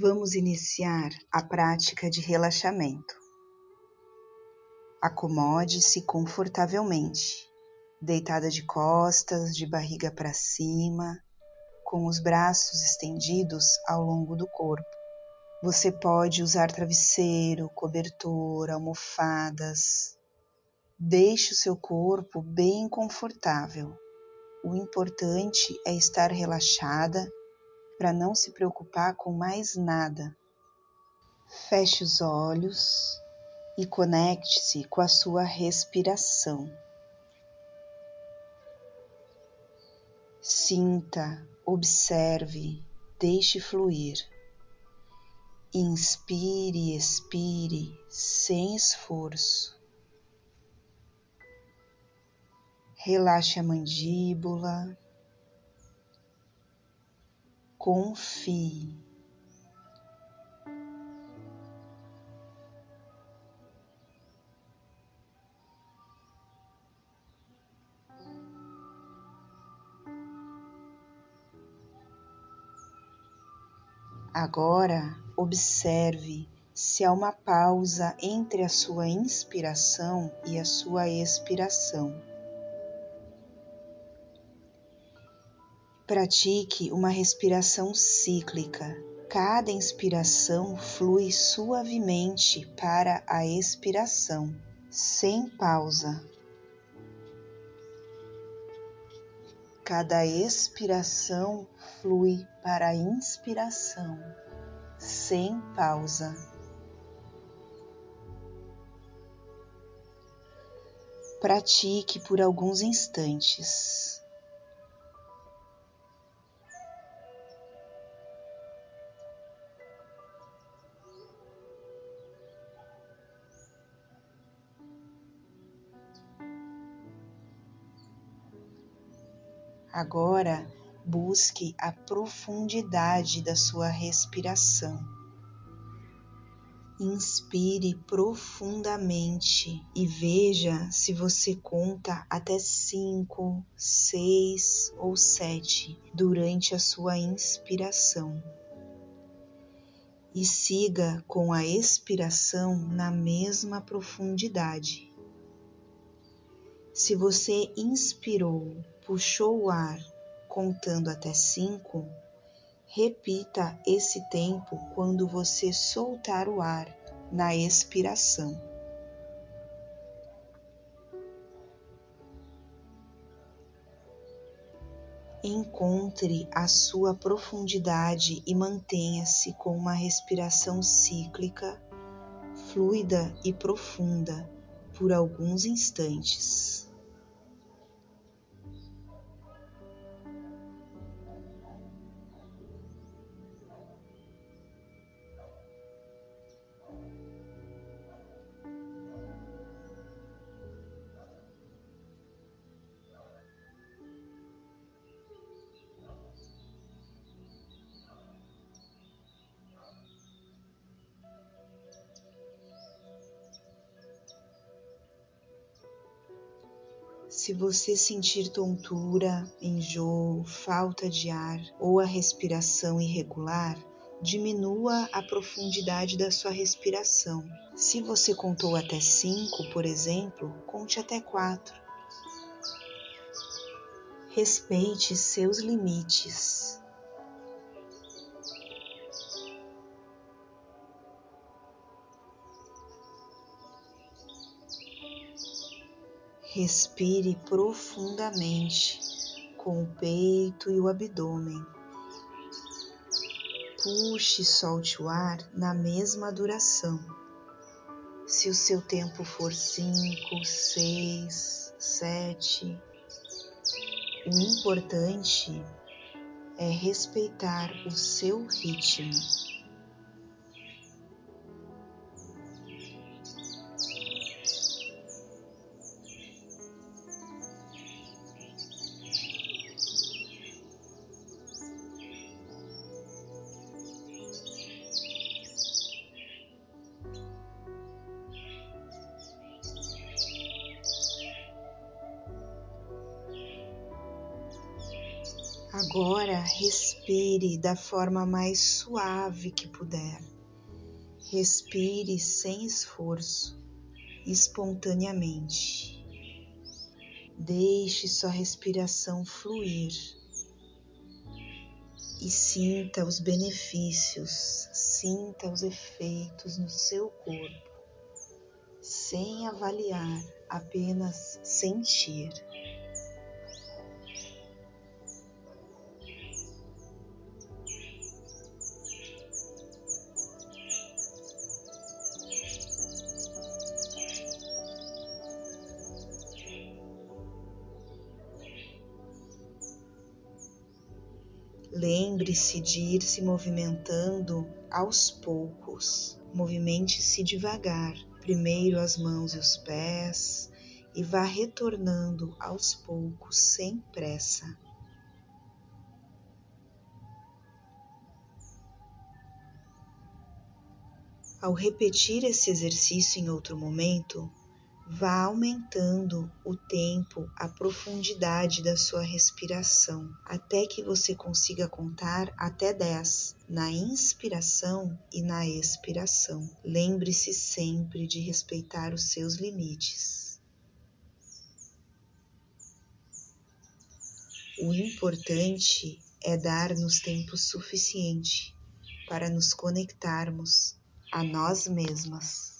Vamos iniciar a prática de relaxamento. Acomode-se confortavelmente, deitada de costas, de barriga para cima, com os braços estendidos ao longo do corpo. Você pode usar travesseiro, cobertor, almofadas. Deixe o seu corpo bem confortável. O importante é estar relaxada para não se preocupar com mais nada. Feche os olhos e conecte-se com a sua respiração. Sinta, observe, deixe fluir. Inspire e expire sem esforço. Relaxe a mandíbula, confie. Agora observe se há uma pausa entre a sua inspiração e a sua expiração. Pratique uma respiração cíclica. Cada inspiração flui suavemente para a expiração, sem pausa. Cada expiração flui para a inspiração, sem pausa. Pratique por alguns instantes. Agora busque a profundidade da sua respiração. Inspire profundamente e veja se você conta até cinco, seis ou sete durante a sua inspiração. E siga com a expiração na mesma profundidade. Se você inspirou puxou o ar contando até cinco, repita esse tempo quando você soltar o ar na expiração. Encontre a sua profundidade e mantenha-se com uma respiração cíclica, fluida e profunda por alguns instantes. Se você sentir tontura, enjoo, falta de ar ou a respiração irregular, diminua a profundidade da sua respiração. Se você contou até cinco, por exemplo, conte até quatro. Respeite seus limites. Respire profundamente com o peito e o abdômen. Puxe e solte o ar na mesma duração. Se o seu tempo for cinco, seis, sete, o importante é respeitar o seu ritmo. Agora respire da forma mais suave que puder. Respire sem esforço, espontaneamente. Deixe sua respiração fluir e sinta os benefícios, sinta os efeitos no seu corpo, sem avaliar, apenas sentir. Lembre-se de ir se movimentando aos poucos. Movimente-se devagar, primeiro as mãos e os pés, e vá retornando aos poucos, sem pressa. Ao repetir esse exercício em outro momento, vá aumentando o tempo, a profundidade da sua respiração, até que você consiga contar até 10 na inspiração e na expiração. Lembre-se sempre de respeitar os seus limites. O importante é dar-nos tempo suficiente para nos conectarmos a nós mesmas.